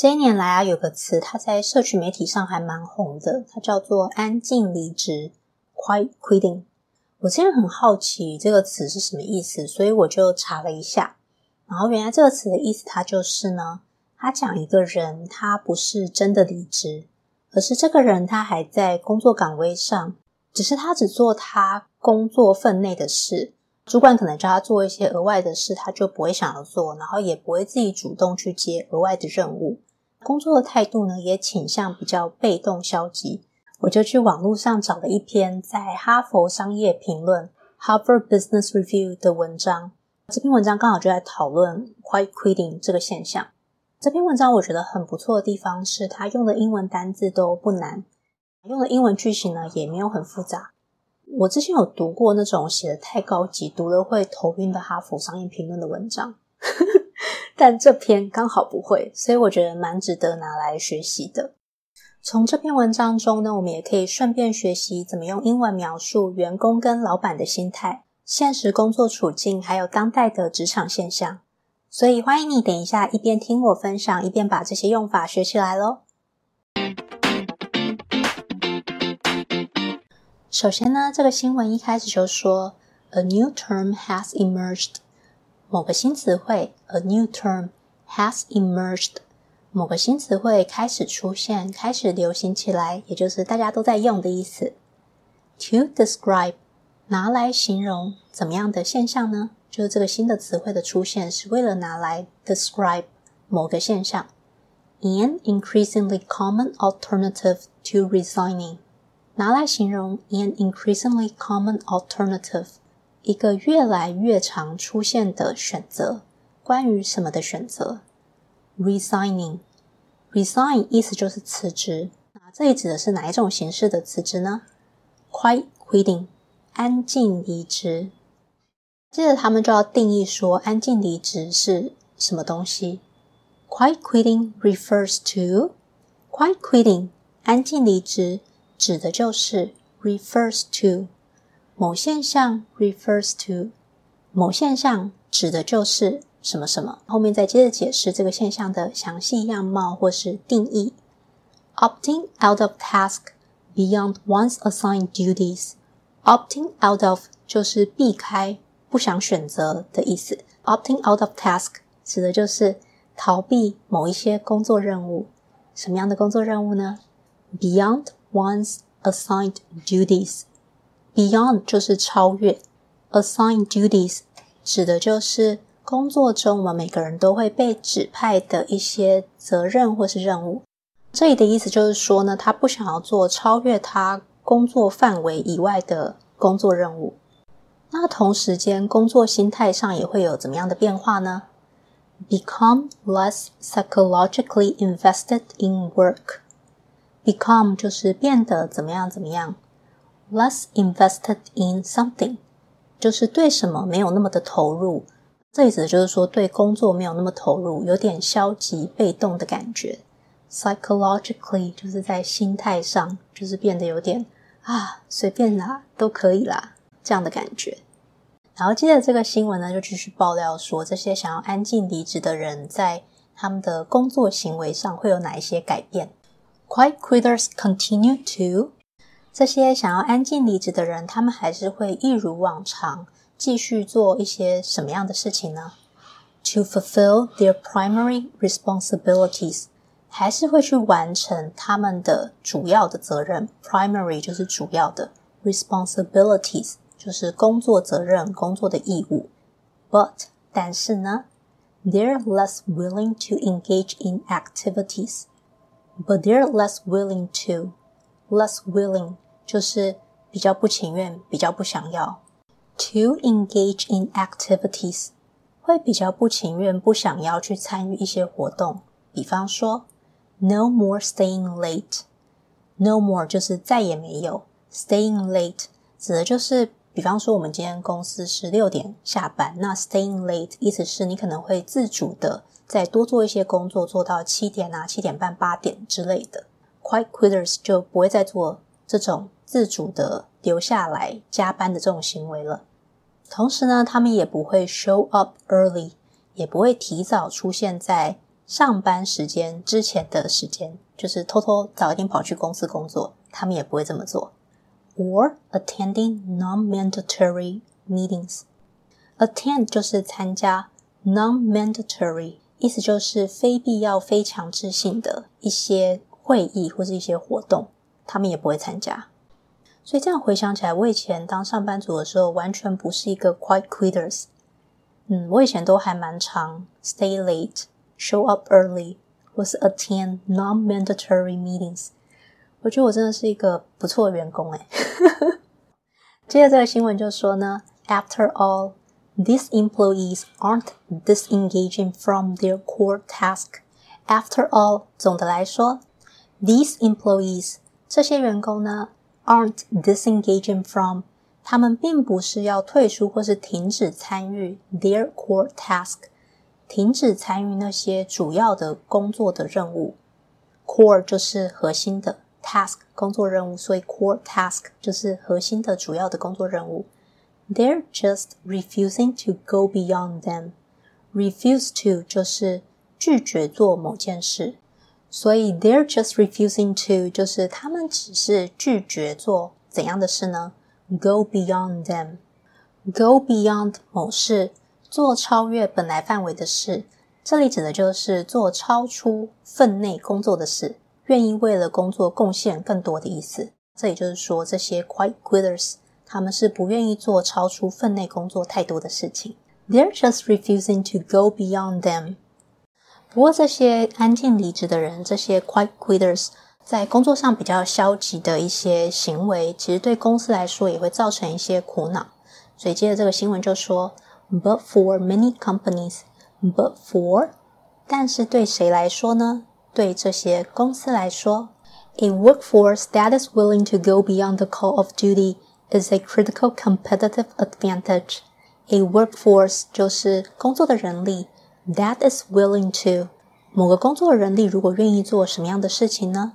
这一年来啊，有个词，它在社群媒体上还蛮红的，它叫做“安静离职 ”（quiet quitting）。我之前很好奇这个词是什么意思，所以我就查了一下。然后原来这个词的意思，它就是呢，他讲一个人他不是真的离职，而是这个人他还在工作岗位上，只是他只做他工作分内的事。主管可能叫他做一些额外的事，他就不会想要做，然后也不会自己主动去接额外的任务。工作的态度呢，也倾向比较被动消极。我就去网络上找了一篇在哈佛商业评论 （Harvard Business Review） 的文章。这篇文章刚好就在讨论 “quiet quitting” 这个现象。这篇文章我觉得很不错的地方是，他用的英文单字都不难，用的英文句型呢也没有很复杂。我之前有读过那种写的太高级、读了会头晕的哈佛商业评论的文章。但这篇刚好不会，所以我觉得蛮值得拿来学习的。从这篇文章中呢，我们也可以顺便学习怎么用英文描述员工跟老板的心态、现实工作处境，还有当代的职场现象。所以欢迎你等一下一边听我分享，一边把这些用法学起来喽。首先呢，这个新闻一开始就说：“A new term has emerged。”某个新词汇，a new term has emerged。某个新词汇开始出现，开始流行起来，也就是大家都在用的意思。To describe，拿来形容怎么样的现象呢？就是这个新的词汇的出现是为了拿来 describe 某个现象。An increasingly common alternative to resigning，拿来形容 an increasingly common alternative。 一个越来越常出现的选择，关于什么的选择？Resigning，resign 意思就是辞职。那这里指的是哪一种形式的辞职呢？Quiet quitting，安静离职。接着他们就要定义说，安静离职是什么东西？Quiet quitting refers to，Quiet quitting，安静离职指的就是 refers to。某现象 refers to 某现象指的就是什么什么，后面再接着解释这个现象的详细样貌或是定义。Opting out of task beyond one's assigned duties. Opting out of 就是避开、不想选择的意思。Opting out of task 指的就是逃避某一些工作任务。什么样的工作任务呢？Beyond one's assigned duties. Beyond 就是超越，assign duties 指的就是工作中我们每个人都会被指派的一些责任或是任务。这里的意思就是说呢，他不想要做超越他工作范围以外的工作任务。那同时间，工作心态上也会有怎么样的变化呢？Become less psychologically invested in work。Become 就是变得怎么样怎么样。Less invested in something，就是对什么没有那么的投入。这意思就是说，对工作没有那么投入，有点消极被动的感觉。Psychologically，就是在心态上，就是变得有点啊，随便啦，都可以啦，这样的感觉。然后接着这个新闻呢，就继续爆料说，这些想要安静离职的人，在他们的工作行为上会有哪一些改变？Quiet quitters continue to 这些想要安静离职的人，他们还是会一如往常继续做一些什么样的事情呢？To fulfill their primary responsibilities，还是会去完成他们的主要的责任。Primary 就是主要的，responsibilities 就是工作责任、工作的义务。But 但是呢，they're less willing to engage in activities. But they're less willing to less willing 就是比较不情愿，比较不想要。To engage in activities 会比较不情愿，不想要去参与一些活动。比方说，no more staying late。No more 就是再也没有。Staying late 指的就是，比方说我们今天公司是六点下班，那 staying late 意思是你可能会自主的再多做一些工作，做到七点啊、七点半、八点之类的。Quiet quitters 就不会再做这种自主的留下来加班的这种行为了。同时呢，他们也不会 show up early，也不会提早出现在上班时间之前的时间，就是偷偷早一点跑去公司工作，他们也不会这么做。Or attending non-mandatory meetings. Attend 就是参加，non-mandatory 意思就是非必要、非强制性的一些会议或是一些活动，他们也不会参加。所以这样回想起来，我以前当上班族的时候，完全不是一个 quiet quitters。嗯，我以前都还蛮常 stay late, show up early，或是 attend non-mandatory meetings。我觉得我真的是一个不错的员工诶。接着这个新闻就说呢，After all, these employees aren't disengaging from their core task. After all，总的来说 ，these employees 这些员工呢，aren't disengaging from，他们并不是要退出或是停止参与 their core task，停止参与那些主要的工作的任务。core 就是核心的。task 工作任务，所以 core task 就是核心的主要的工作任务。They're just refusing to go beyond them. Refuse to 就是拒绝做某件事， 所以 they're just refusing to 就是他们只是拒绝做怎样的事呢？Go beyond them. Go beyond 某事，做超越本来范围的事。这里指的就是做超出分内工作的事。愿意为了工作贡献更多的意思，这也就是说，这些 quiet quitters 他们是不愿意做超出分内工作太多的事情。They're just refusing to go beyond them。不过，这些安静离职的人，这些 quiet quitters 在工作上比较消极的一些行为，其实对公司来说也会造成一些苦恼。所以，接着这个新闻就说：But for many companies，but for，但是对谁来说呢？对这些公司来说，a workforce that is willing to go beyond the call of duty is a critical competitive advantage. A workforce 就是工作的人力，that is willing to 某个工作人力如果愿意做什么样的事情呢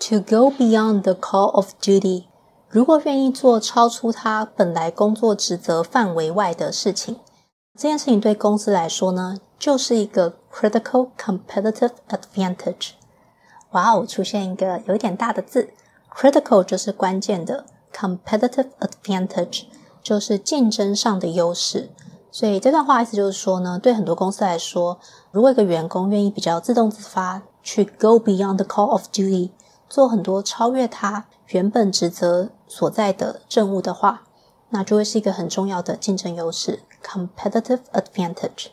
？To go beyond the call of duty，如果愿意做超出他本来工作职责范围外的事情，这件事情对公司来说呢，就是一个 critical competitive advantage。哇哦，出现一个有点大的字，critical 就是关键的，competitive advantage 就是竞争上的优势。所以这段话意思就是说呢，对很多公司来说，如果一个员工愿意比较自动自发去 go beyond the call of duty，做很多超越他原本职责所在的任务的话，那就会是一个很重要的竞争优势，competitive advantage。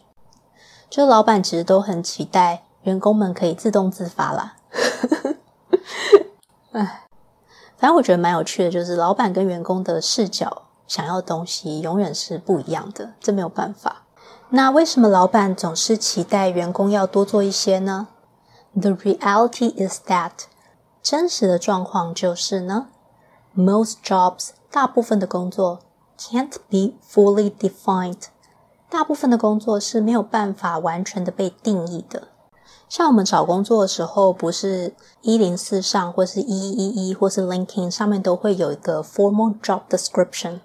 就老板其实都很期待员工们可以自动自发啦。哎，反正我觉得蛮有趣的，就是老板跟员工的视角想要的东西永远是不一样的，这没有办法。那为什么老板总是期待员工要多做一些呢？The reality is that 真实的状况就是呢，most jobs 大部分的工作 can't be fully defined。大部分的工作是没有办法完全的被定义的。像我们找工作的时候，不是一零四上，或是一一一，或是 l i n k i n g 上面都会有一个 formal job description，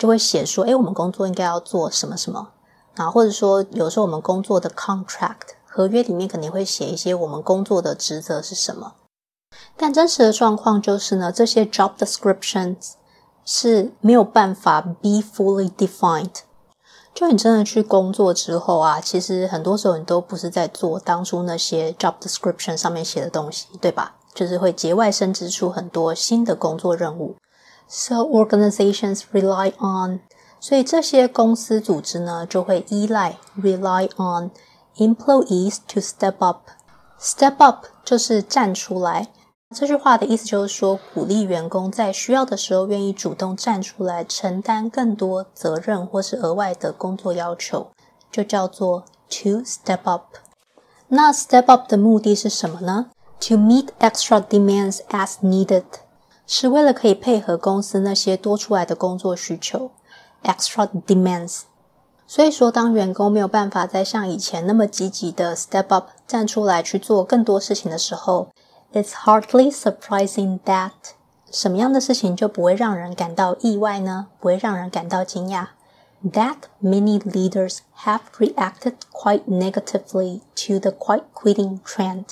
就会写说，诶，我们工作应该要做什么什么。然后或者说，有时候我们工作的 contract 合约里面肯定会写一些我们工作的职责是什么。但真实的状况就是呢，这些 job descriptions 是没有办法 be fully defined。就你真的去工作之后啊，其实很多时候你都不是在做当初那些 job description 上面写的东西，对吧？就是会节外生枝出很多新的工作任务。So organizations rely on，所以这些公司组织呢就会依赖 rely on employees to step up。Step up 就是站出来。这句话的意思就是说，鼓励员工在需要的时候愿意主动站出来，承担更多责任或是额外的工作要求，就叫做 to step up。那 step up 的目的是什么呢？To meet extra demands as needed， 是为了可以配合公司那些多出来的工作需求。Extra demands。所以说，当员工没有办法再像以前那么积极的 step up，站出来去做更多事情的时候，It's hardly surprising that 什么样的事情就不会让人感到意外呢？不会让人感到惊讶。 that many leaders have reacted quite negatively to the quiet quitting trend.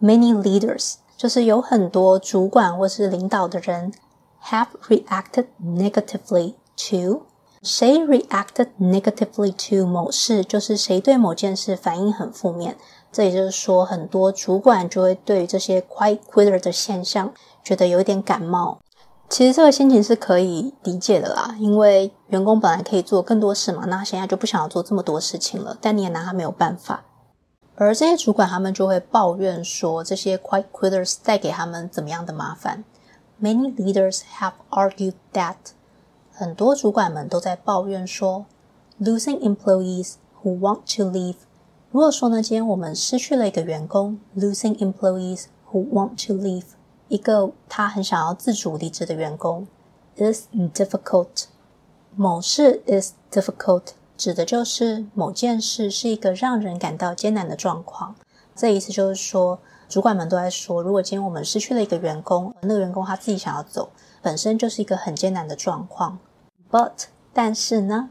Many leaders 就是有很多主管或是领导的人 have reacted negatively to 谁 reacted negatively to 某事，就是谁对某件事反应很负面。这也就是说，很多主管就会对这些 quiet quitter 的现象觉得有点感冒。其实这个心情是可以理解的啦，因为员工本来可以做更多事嘛，那现在就不想要做这么多事情了，但你也拿他没有办法。而这些主管他们就会抱怨说，这些 quiet quitters 带给他们怎么样的麻烦。Many leaders have argued that 很多主管们都在抱怨说，losing employees who want to leave。如果说呢，今天我们失去了一个员工，losing employees who want to leave。一个他很想要自主离职的员工，is difficult。某事 is difficult，指的就是某件事是一个让人感到艰难的状况。这意思就是说，主管们都在说，如果今天我们失去了一个员工，那个员工他自己想要走，本身就是一个很艰难的状况。But，但是呢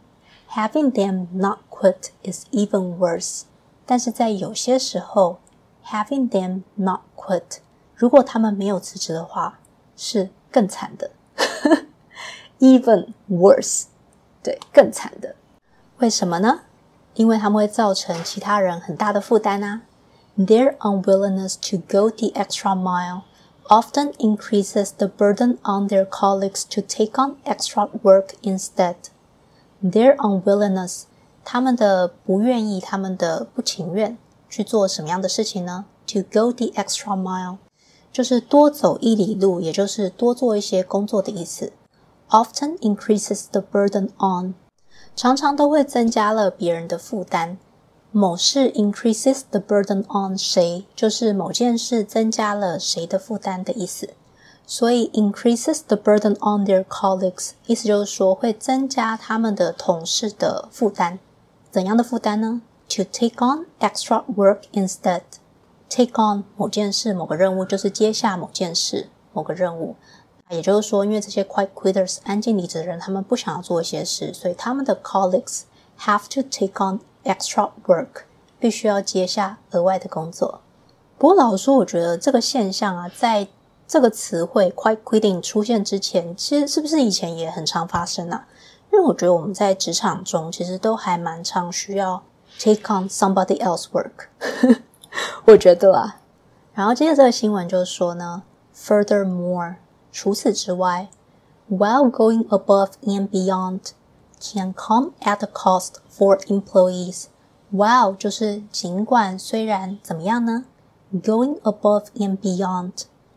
，having them not quit is even worse。但是在有些时候，having them not quit。如果他们没有辞职的话，是更惨的，even worse，对，更惨的。为什么呢？因为他们会造成其他人很大的负担啊。Their unwillingness to go the extra mile often increases the burden on their colleagues to take on extra work instead. Their unwillingness，他们的不愿意，他们的不情愿去做什么样的事情呢？To go the extra mile。就是多走一里路，也就是多做一些工作的意思。Often increases the burden on， 常常都会增加了别人的负担。某事 increases the burden on 谁，就是某件事增加了谁的负担的意思。所以 increases the burden on their colleagues，意思就是说会增加他们的同事的负担。怎样的负担呢？To take on extra work instead。Take on 某件事、某个任务，就是接下某件事、某个任务。也就是说，因为这些 quiet quitters 安静离职的人，他们不想要做一些事，所以他们的 colleagues have to take on extra work，必须要接下额外的工作。不过，老实说，我觉得这个现象啊，在这个词汇 quiet quitting 出现之前，其实是不是以前也很常发生啊？因为我觉得我们在职场中其实都还蛮常需要 take on somebody else work。我觉得啊，然后接着这个新闻就是说呢，Furthermore，除此之外，while going above and beyond can come at a cost for employees。While 就是尽管虽然怎么样呢？Going above and beyond，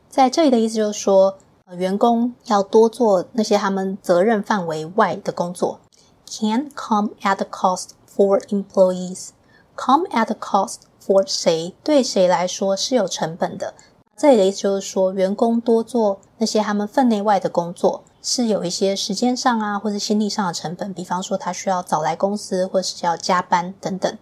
在这里的意思就是说，呃，员工要多做那些他们责任范围外的工作，can come at a cost for employees。Come at a cost。for 谁对谁来说是有成本的？ 这里的意思就是说，员工多做那些他们分内外的工作，是有一些时间上啊，或者心力上的成本。比方说，他需要早来公司，或是要加班等等。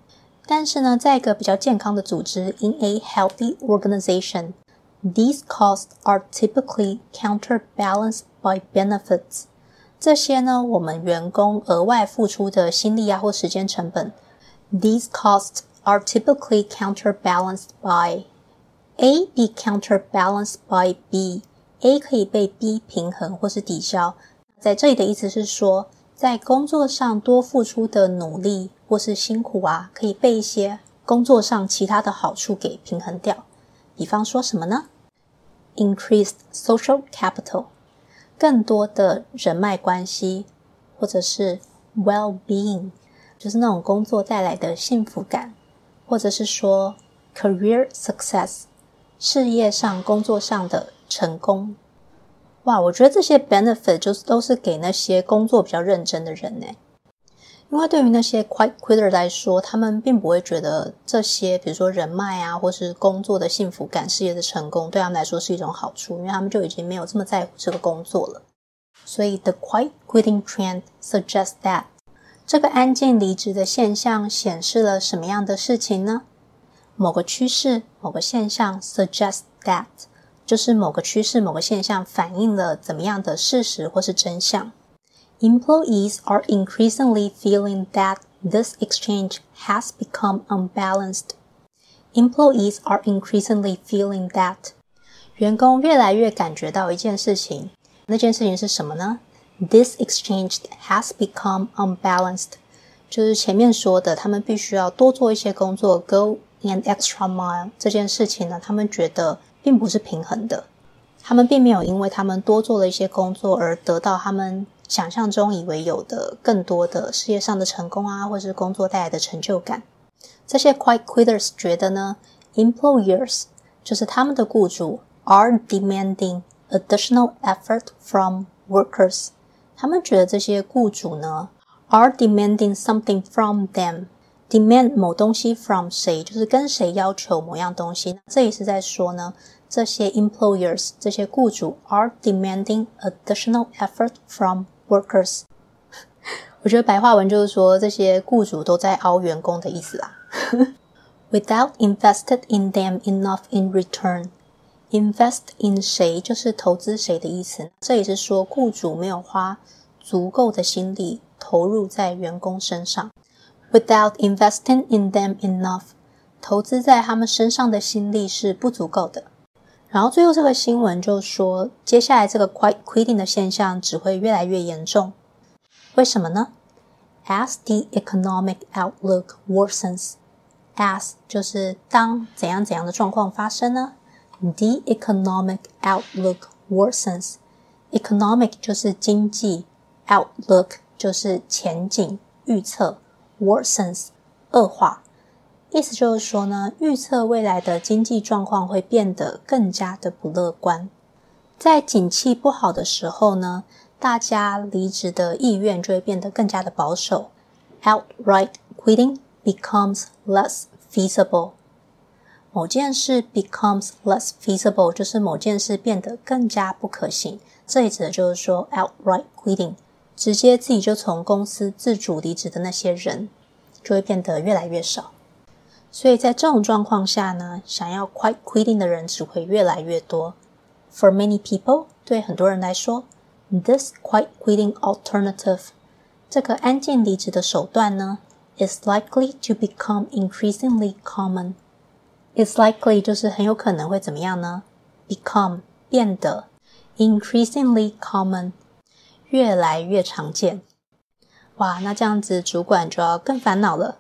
但是呢，在一个比较健康的组织，in a healthy organization，these costs are typically counterbalanced by benefits。这些呢，我们员工额外付出的心力啊，或时间成本，these costs。are typically counterbalanced by A be counterbalanced by B。A 可以被 B 平衡或是抵消。在这里的意思是说，在工作上多付出的努力或是辛苦啊，可以被一些工作上其他的好处给平衡掉。比方说什么呢？Increased social capital，更多的人脉关系，或者是 well-being，就是那种工作带来的幸福感。或者是说，career success，事业上、工作上的成功。哇，我觉得这些 benefit 就是都是给那些工作比较认真的人呢。因为对于那些 quiet quitter 来说，他们并不会觉得这些，比如说人脉啊，或是工作的幸福感、事业的成功，对他们来说是一种好处，因为他们就已经没有这么在乎这个工作了。所以，the quiet quitting trend suggests that。这个安静离职的现象显示了什么样的事情呢？某个趋势、某个现象 suggest that，就是某个趋势、某个现象反映了怎么样的事实或是真相。 Employees are increasingly feeling that this exchange has become unbalanced. Employees are increasingly feeling that 员工越来越感觉到一件事情，那件事情是什么呢？This exchange has become unbalanced，就是前面说的，他们必须要多做一些工作，go an extra mile。这件事情呢，他们觉得并不是平衡的，他们并没有因为他们多做了一些工作而得到他们想象中以为有的更多的事业上的成功啊，或是工作带来的成就感。这些 quiet quitters 觉得呢，employers 就是他们的雇主。are demanding additional effort from workers。他们觉得这些雇主呢，are demanding something from them。Demand 某东西 from 谁，就是跟谁要求某样东西。这也是在说呢，这些 employers 这些雇主 are demanding additional effort from workers。我觉得白话文就是说，这些雇主都在凹员工的意思啊。Without invested in them enough in return。Invest in 谁就是投资谁的意思。这也是说，雇主没有花足够的心力投入在员工身上。Without investing in them enough，投资在他们身上的心力是不足够的。然后最后这个新闻就说，接下来这个 quite quitting 的现象只会越来越严重。为什么呢？As the economic outlook worsens，as 就是当怎样怎样的状况发生呢？The economic outlook worsens. Economic 就是经济，outlook 就是前景预测，worsens 恶化。意思就是说呢，预测未来的经济状况会变得更加的不乐观。在景气不好的时候呢，大家离职的意愿就会变得更加的保守。Outright quitting becomes less feasible. 某件事 becomes less feasible，就是某件事变得更加不可行。这里指的就是说 outright quitting，直接自己就从公司自主离职的那些人，就会变得越来越少。所以在这种状况下呢，想要 quiet quitting 的人只会越来越多。For many people，对很多人来说，this quiet quitting alternative，这个安静离职的手段呢，is likely to become increasingly common。is likely 就是很有可能会怎么样呢？Become 变得 increasingly common 越来越常见。哇，那这样子主管就要更烦恼了。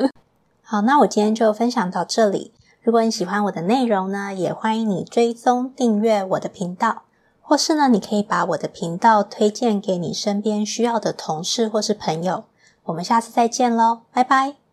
好，那我今天就分享到这里。如果你喜欢我的内容呢，也欢迎你追踪订阅我的频道，或是呢，你可以把我的频道推荐给你身边需要的同事或是朋友。我们下次再见喽，拜拜。